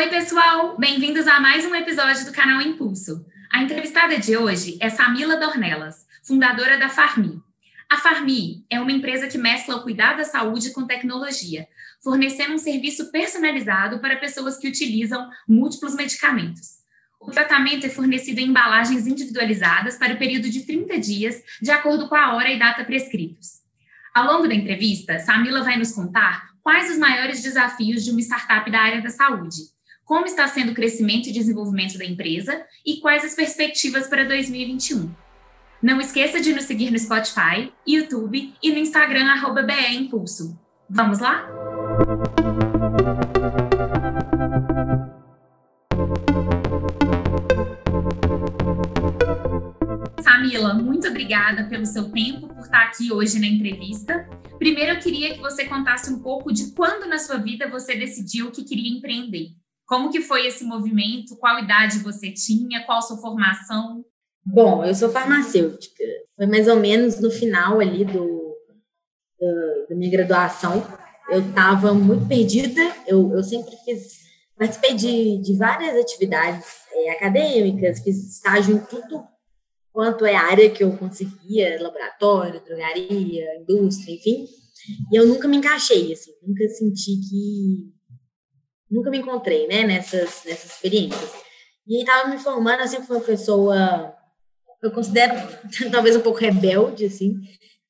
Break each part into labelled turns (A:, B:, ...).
A: Oi, pessoal! Bem-vindos a mais um episódio do canal Impulso. A entrevistada de hoje é Samila Dornelas, fundadora da Farmi. A Farmi é uma empresa que mescla o cuidado da saúde com tecnologia, fornecendo um serviço personalizado para pessoas que utilizam múltiplos medicamentos. O tratamento é fornecido em embalagens individualizadas para o período de 30 dias, de acordo com a hora e data prescritos. Ao longo da entrevista, Samila vai nos contar quais os maiores desafios de uma startup da área da saúde, como está sendo o crescimento e desenvolvimento da empresa e quais as perspectivas para 2021. Não esqueça de nos seguir no Spotify, YouTube e no Instagram, BE Impulso. Vamos lá? Samila, muito obrigada pelo seu tempo, por estar aqui hoje na entrevista. Primeiro, eu queria que você contasse um pouco de quando na sua vida você decidiu que queria empreender. Como que foi esse movimento? Qual idade você tinha? Qual sua formação?
B: Bom, eu sou farmacêutica. Foi mais ou menos no final ali do, da, da minha graduação. Eu estava muito perdida. Eu, eu sempre fiz, participei de, de várias atividades é, acadêmicas, fiz estágio em tudo quanto é área que eu conseguia, laboratório, drogaria, indústria, enfim. E eu nunca me encaixei, assim, nunca senti que. Nunca me encontrei, né, nessas, nessas experiências. E estava me formando, eu sempre fui uma pessoa, eu considero talvez um pouco rebelde, assim,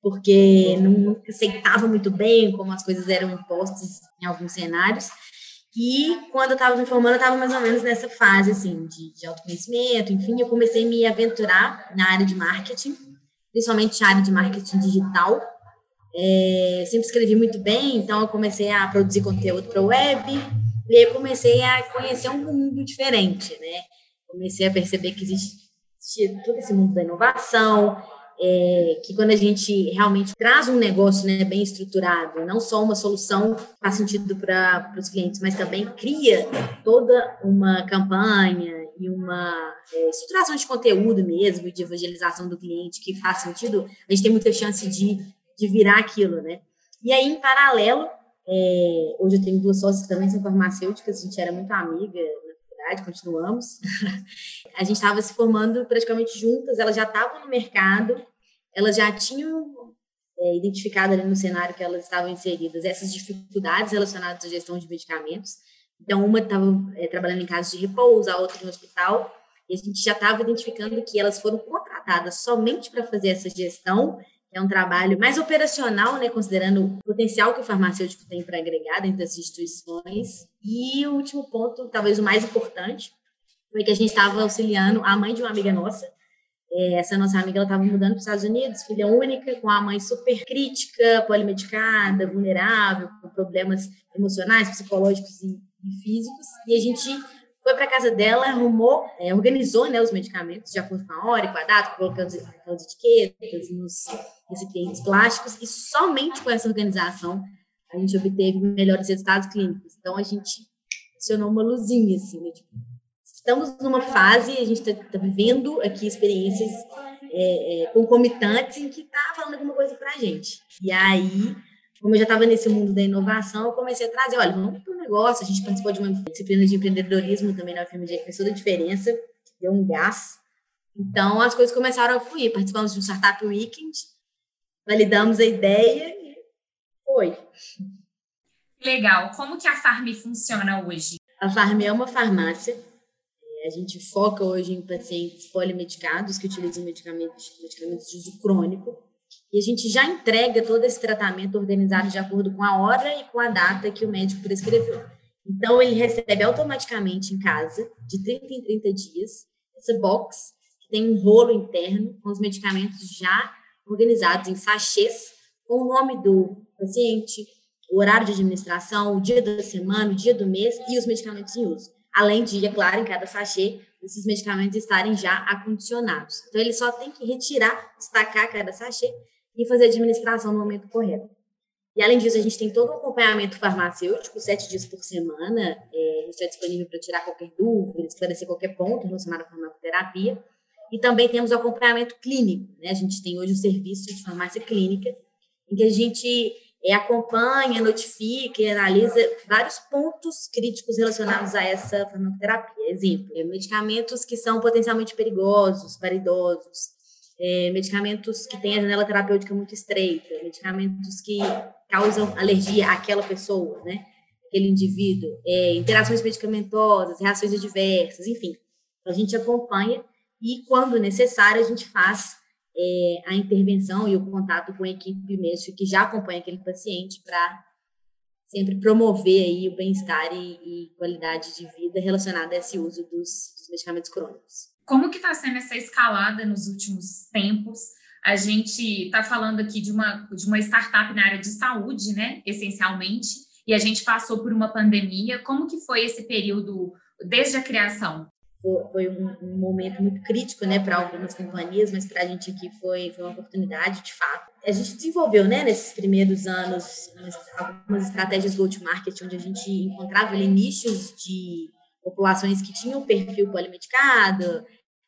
B: porque não aceitava muito bem como as coisas eram impostas em alguns cenários. E quando eu estava me formando, eu estava mais ou menos nessa fase, assim, de, de autoconhecimento, enfim, eu comecei a me aventurar na área de marketing, principalmente na área de marketing digital. É, sempre escrevi muito bem, então eu comecei a produzir conteúdo para web, e aí eu comecei a conhecer um mundo diferente, né? Comecei a perceber que existe todo esse mundo da inovação, é, que quando a gente realmente traz um negócio né, bem estruturado, não só uma solução que faz sentido para os clientes, mas também cria toda uma campanha e uma é, estruturação de conteúdo mesmo, de evangelização do cliente que faz sentido, a gente tem muita chance de, de virar aquilo, né? E aí, em paralelo, é, hoje eu tenho duas sócias que também são farmacêuticas, a gente era muito amiga na faculdade, continuamos. a gente estava se formando praticamente juntas, elas já estavam no mercado, elas já tinham é, identificado ali no cenário que elas estavam inseridas essas dificuldades relacionadas à gestão de medicamentos. Então, uma estava é, trabalhando em casa de repouso, a outra em hospital, e a gente já estava identificando que elas foram contratadas somente para fazer essa gestão, é um trabalho mais operacional, né, considerando o potencial que o farmacêutico tem para agregar dentro das instituições. E o último ponto, talvez o mais importante, foi que a gente estava auxiliando a mãe de uma amiga nossa, é, essa nossa amiga ela estava mudando para os Estados Unidos, filha única, com a mãe super crítica, polimedicada, vulnerável, com problemas emocionais, psicológicos e, físicos. E a gente foi para casa dela, arrumou, é, organizou né, os medicamentos de acordo com a hora e com a data, colocando aquelas etiquetas nos recipientes plásticos, e somente com essa organização a gente obteve melhores resultados clínicos. Então a gente acionou uma luzinha, assim, né, tipo, estamos numa fase, a gente está tá vivendo aqui experiências é, é, concomitantes em que está falando alguma coisa para a gente. E aí, como eu já estava nesse mundo da inovação, eu comecei a trazer, olha, vamos para o negócio. A gente participou de uma disciplina de empreendedorismo também na UFMG, que fez toda a diferença, deu um gás. Então, as coisas começaram a fluir. Participamos de um Startup Weekend, validamos a ideia e foi.
A: Legal. Como que a Farm funciona hoje?
B: A Farm é uma farmácia a gente foca hoje em pacientes polimedicados que utilizam medicamentos, medicamentos de uso crônico. E a gente já entrega todo esse tratamento organizado de acordo com a hora e com a data que o médico prescreveu. Então, ele recebe automaticamente em casa, de 30 em 30 dias, essa box, que tem um rolo interno com os medicamentos já organizados em sachês, com o nome do paciente, o horário de administração, o dia da semana, o dia do mês e os medicamentos em uso além de, é claro, em cada sachê, esses medicamentos estarem já acondicionados. Então, ele só tem que retirar, destacar cada sachê e fazer a administração no momento correto. E, além disso, a gente tem todo um acompanhamento farmacêutico, sete dias por semana, é, a gente está disponível para tirar qualquer dúvida, esclarecer qualquer ponto relacionado à farmacoterapia. E também temos o acompanhamento clínico, né? A gente tem hoje o serviço de farmácia clínica, em que a gente é, acompanha, notifica e analisa vários pontos críticos relacionados a essa farmacoterapia. Exemplo, é, medicamentos que são potencialmente perigosos para idosos, é, medicamentos que têm a janela terapêutica muito estreita, medicamentos que causam alergia àquela pessoa, né? Aquele indivíduo, interações medicamentosas, reações adversas, enfim. A gente acompanha e, quando necessário, a gente faz é, a intervenção e o contato com a equipe médica que já acompanha aquele paciente para sempre promover aí o bem-estar e, e, qualidade de vida relacionada a esse uso dos, dos medicamentos crônicos.
A: Como que está sendo essa escalada nos últimos tempos? A gente está falando aqui de uma, de uma startup na área de saúde, né, essencialmente, e a gente passou por uma pandemia. Como que foi esse período desde a criação?
B: Foi, um, momento muito crítico, né, para algumas companhias, mas para a gente aqui foi, foi uma oportunidade, de fato. A gente desenvolveu, né, nesses primeiros anos, algumas estratégias go-to-market, onde a gente encontrava ali nichos de populações que tinham perfil polimedicado,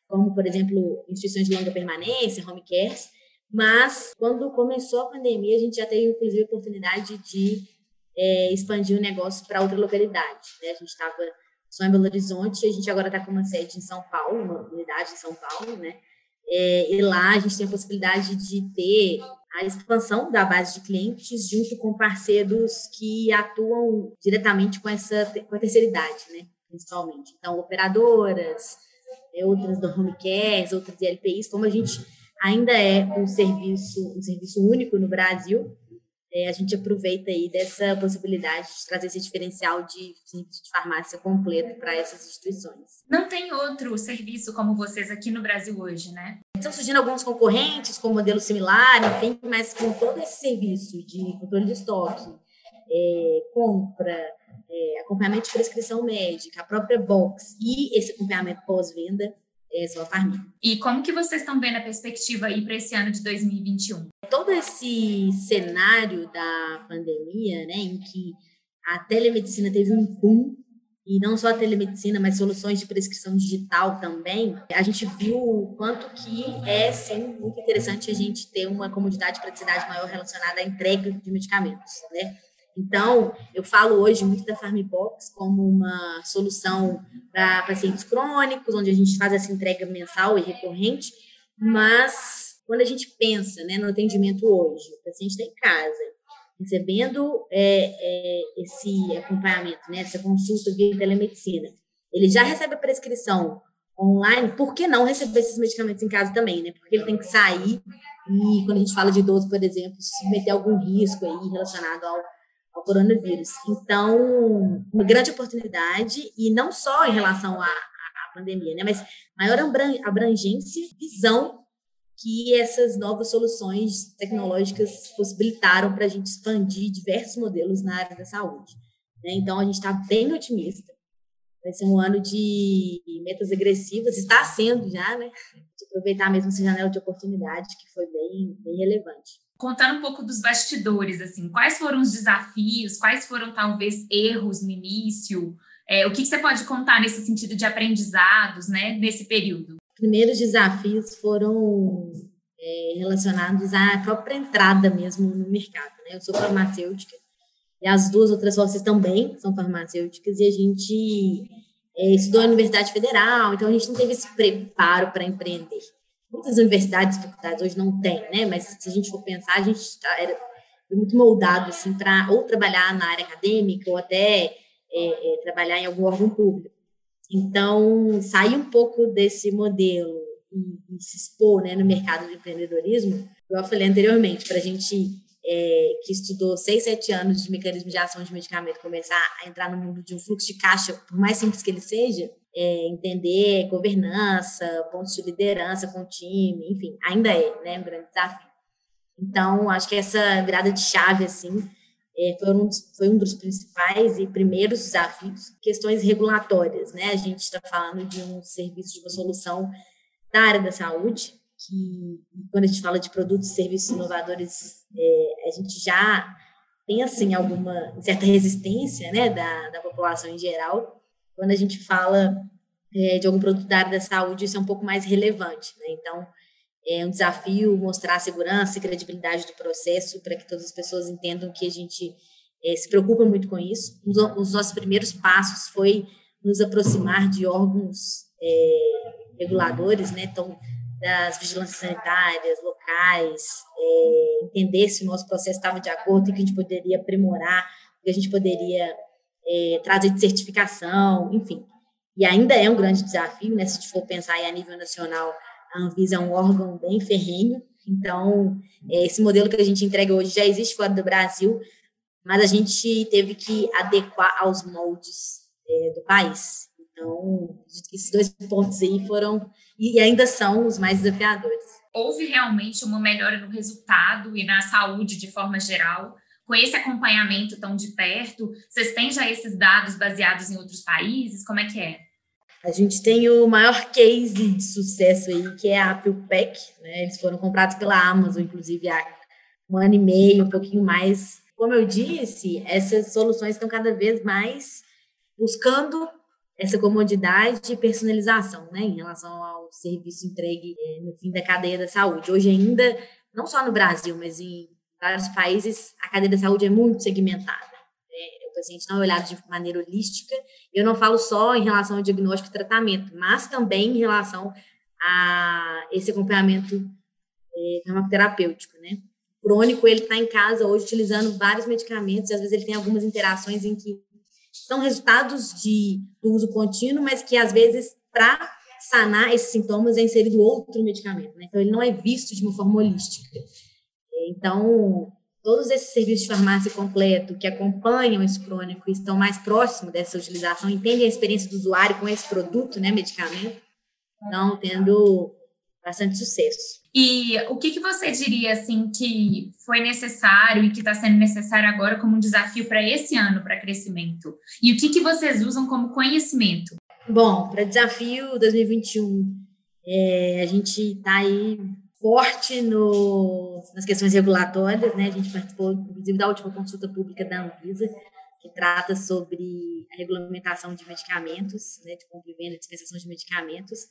B: como, por exemplo, instituições de longa permanência, home cares, mas quando começou a pandemia, a gente já teve, inclusive, a oportunidade de é, expandir o negócio para outra localidade. Né? A gente estava só em Belo Horizonte, a gente agora está com uma sede em São Paulo, uma unidade em São Paulo, né? É, e lá a gente tem a possibilidade de ter a expansão da base de clientes junto com parceiros que atuam diretamente com essa com a terceira idade, né? Principalmente. Então, operadoras, é, outras do home care, outras LPIs, como a gente ainda é um serviço, um serviço único no Brasil, é, a gente aproveita aí dessa possibilidade de trazer esse diferencial de, de, farmácia completo para essas instituições.
A: Não tem outro serviço como vocês aqui no Brasil hoje, né?
B: Estão surgindo alguns concorrentes com modelo similar, enfim, mas com todo esse serviço de controle de estoque, é, compra, é, acompanhamento de prescrição médica, a própria box e esse acompanhamento pós-venda, é só a.
A: E como que vocês estão vendo a perspectiva aí para esse ano de 2021?
B: Todo esse cenário da pandemia, né, em que a telemedicina teve um boom e não só a telemedicina, mas soluções de prescrição digital também, a gente viu o quanto que é, sim, muito interessante a gente ter uma comodidade e praticidade maior relacionada à entrega de medicamentos, né? Então, eu falo hoje muito da Farmbox como uma solução para pacientes crônicos, onde a gente faz essa entrega mensal e recorrente, mas quando a gente pensa né, no atendimento hoje, o paciente está em casa, recebendo é, é, esse acompanhamento, né, essa consulta via telemedicina, ele já recebe a prescrição online, por que não receber esses medicamentos em casa também, né? Porque ele tem que sair e quando a gente fala de idoso, por exemplo, se meter algum risco aí relacionado ao ao coronavírus. Então, uma grande oportunidade, e não só em relação à, à pandemia, né, mas maior abrangência, visão que essas novas soluções tecnológicas possibilitaram para a gente expandir diversos modelos na área da saúde. Né? Então, a gente está bem otimista. Vai ser um ano de metas agressivas, está sendo já, né? De aproveitar mesmo essa janela de oportunidade, que foi bem, bem relevante
A: contando um pouco dos bastidores, assim, quais foram os desafios, quais foram talvez erros no início, é, o que, que, você pode contar nesse sentido de aprendizados, né, nesse período?
B: Primeiros desafios foram é, relacionados à própria entrada mesmo no mercado, né? Eu sou farmacêutica e as duas outras sócias também são farmacêuticas e a gente é, estudou na Universidade Federal, então a gente não teve esse preparo para empreender muitas universidades faculdades hoje não têm, né? Mas se a gente for pensar, a gente tá, era muito moldado assim para ou trabalhar na área acadêmica ou até é, é, trabalhar em algum órgão público. Então, sair um pouco desse modelo e, e se expor né, no mercado do empreendedorismo, como eu falei anteriormente, para a gente é, que estudou seis, sete anos de mecanismo de ação de medicamento começar a entrar no mundo de um fluxo de caixa, por mais simples que ele seja, é, entender governança, pontos de liderança com o time, enfim, ainda é né, um grande desafio. Então, acho que essa virada de chave, assim, é, foi, um dos, foi um dos principais e primeiros desafios, questões regulatórias, né? A gente está falando de um serviço, de uma solução da área da saúde, que quando a gente fala de produtos e serviços inovadores, é, a gente já tem, assim, alguma certa resistência, né, da, da população em geral, quando a gente fala é, de algum produto da área da saúde, isso é um pouco mais relevante. Né? Então, É um desafio mostrar a segurança e credibilidade do processo para que todas as pessoas entendam que a gente é, se preocupa muito com isso. Os, os, nossos primeiros passos foi nos aproximar de órgãos é, reguladores, né? Então, das vigilâncias sanitárias locais, é, entender se o nosso processo estava de acordo, o que a gente poderia aprimorar, que a gente poderia é, trazer de certificação, enfim. E ainda é um grande desafio, né? Se a gente for pensar em a nível nacional, a Anvisa é um órgão bem ferrenho, então é, esse modelo que a gente entrega hoje já existe fora do Brasil, mas a gente teve que adequar aos moldes é, do país. Então, esses dois pontos aí foram e ainda são os mais desafiadores.
A: Houve realmente uma melhora no resultado e na saúde de forma geral com esse acompanhamento tão de perto? Vocês têm já esses dados baseados em outros países? Como é que é?
B: A gente tem o maior case de sucesso aí, que é a PillPack, né? Eles foram comprados pela Amazon, inclusive, há um ano e meio, um pouquinho mais. Como eu disse, essas soluções estão cada vez mais buscando essa comodidade e personalização, né, em relação ao serviço entregue é, no fim da cadeia da saúde. Hoje ainda, não só no Brasil, mas em vários países, a cadeia da saúde é muito segmentada. Né? O paciente não é olhado de maneira holística. Eu não falo só em relação ao diagnóstico e tratamento, mas também em relação a esse acompanhamento é, farmacoterapêutico, né? O crônico, ele está em casa hoje utilizando vários medicamentos, e às vezes ele tem algumas interações em que são resultados de do uso contínuo, mas que às vezes, para sanar esses sintomas, é inserido outro medicamento. Né? Então, ele não é visto de uma forma holística. Então, todos esses serviços de farmácia completo que acompanham esse crônico e estão mais próximos dessa utilização, entendem a experiência do usuário com esse produto, né, medicamento, estão tendo bastante sucesso.
A: E o que, que você diria assim que foi necessário e que está sendo necessário agora como um desafio para esse ano para crescimento? E o que, que vocês usam como conhecimento?
B: Bom, para desafio 2021, é, a gente está aí forte no, nas questões regulatórias, né? A gente participou, inclusive, da última consulta pública da Anvisa, que trata sobre a regulamentação de medicamentos, né, de compra e venda, dispensação de medicamentos,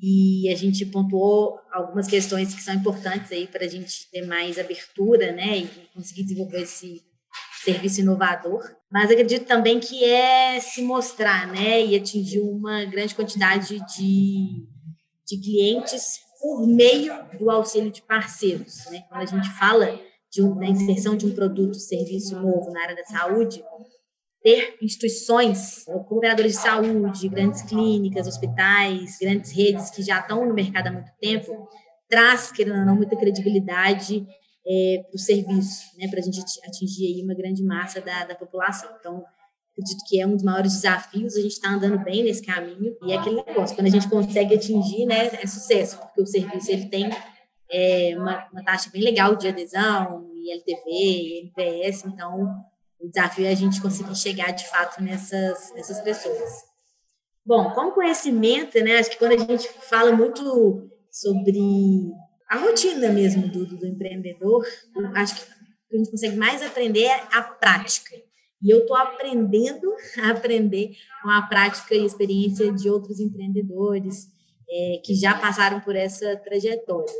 B: e a gente pontuou algumas questões que são importantes aí para a gente ter mais abertura, né, e conseguir desenvolver esse serviço inovador. Mas acredito também que é se mostrar, né, e atingir uma grande quantidade de, de clientes por meio do auxílio de parceiros. Né? Quando a gente fala de um, da inserção de um produto, serviço novo na área da saúde, ter instituições, operadores de saúde, grandes clínicas, hospitais, grandes redes que já estão no mercado há muito tempo, traz, querendo ou não, muita credibilidade é, para o serviço, né, para a gente atingir aí uma grande massa da, da população. Então, acredito que é um dos maiores desafios, a gente está andando bem nesse caminho, e é aquele negócio, quando a gente consegue atingir, né, é sucesso, porque o serviço ele tem é, uma, uma taxa bem legal de adesão, ILTV, NPS, então o desafio é a gente conseguir chegar de fato nessas, nessas pessoas. Bom, como conhecimento, né, acho que quando a gente fala muito sobre a rotina mesmo do, do, do empreendedor, acho que a gente consegue mais aprender é a prática. E eu estou aprendendo a aprender com a prática e experiência de outros empreendedores é, que já passaram por essa trajetória.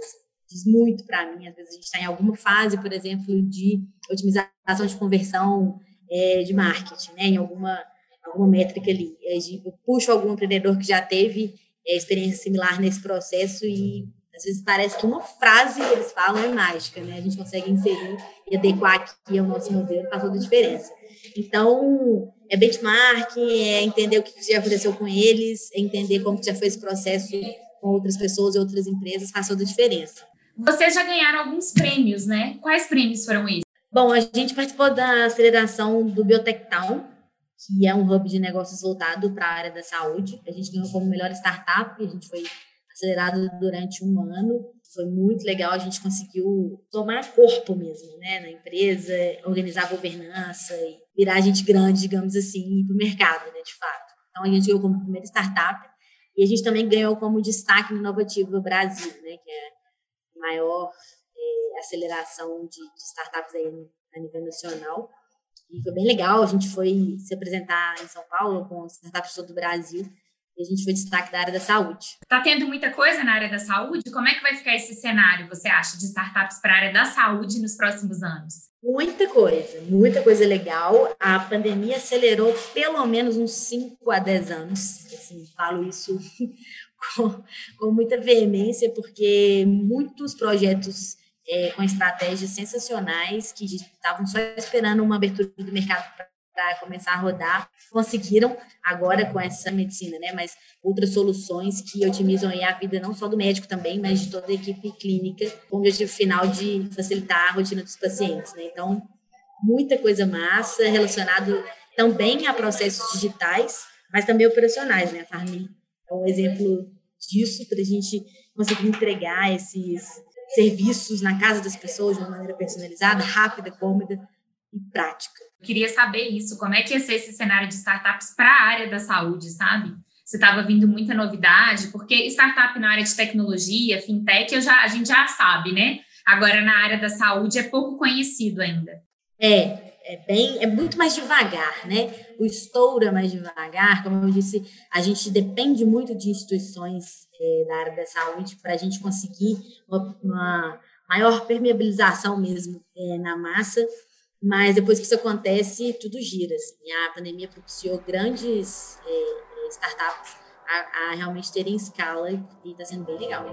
B: Diz muito para mim. Às vezes a gente está em alguma fase, por exemplo, de otimização de conversão é, de marketing, né? em alguma, alguma métrica ali. Eu puxo algum empreendedor que já teve é, experiência similar nesse processo e às vezes parece que uma frase que eles falam é mágica, né? A gente consegue inserir e adequar aqui ao nosso modelo, faz toda a diferença. Então, é benchmarking, é entender o que já aconteceu com eles, é entender como já foi esse processo com outras pessoas e outras empresas, faz toda a diferença.
A: Vocês já ganharam alguns prêmios, né? Quais prêmios foram esses?
B: Bom, a gente participou da aceleração do Biotech Town, que é um hub de negócios voltado para a área da saúde. A gente ganhou como melhor startup, a gente foi acelerado durante um ano. Foi muito legal, a gente conseguiu tomar corpo mesmo, né, na empresa, organizar a governança e virar gente grande, digamos assim, para o mercado, né, de fato. Então, a gente ganhou como primeira startup e a gente também ganhou como destaque no Inovativo Brasil, né, que é maior é, aceleração de, de startups aí a nível nacional. E foi bem legal, a gente foi se apresentar em São Paulo com startups todo o Brasil E a gente foi destaque da área da saúde.
A: Está tendo muita coisa na área da saúde? Como é que vai ficar esse cenário, você acha, de startups para a área da saúde nos próximos anos?
B: Muita coisa, muita coisa legal. A pandemia acelerou pelo menos uns 5 a 10 anos. Assim, falo isso com, com muita veemência, porque muitos projetos é, com estratégias sensacionais que estavam só esperando uma abertura do mercado para começar a rodar, conseguiram agora com essa medicina, né? Mas outras soluções que otimizam a vida não só do médico também, mas de toda a equipe clínica, com o objetivo final de facilitar a rotina dos pacientes, né? Então, muita coisa massa relacionado também a processos digitais, mas também operacionais, né? A Farmi é um exemplo disso para a gente conseguir entregar esses serviços na casa das pessoas de uma maneira personalizada, rápida, cômoda e prática.
A: queria saber isso, como é que ia ser esse cenário de startups para a área da saúde, sabe? Você estava vindo muita novidade, porque startup na área de tecnologia, fintech, eu já, a gente já sabe, né? Agora, na área da saúde, é pouco conhecido ainda.
B: É, é bem, é muito mais devagar, né? O estouro é mais devagar, como eu disse, a gente depende muito de instituições é, da área da saúde para a gente conseguir uma, uma, maior permeabilização mesmo é, na massa mas depois que isso acontece, tudo gira. Assim. A pandemia propiciou grandes é, startups a, a, realmente terem escala e está sendo bem legal.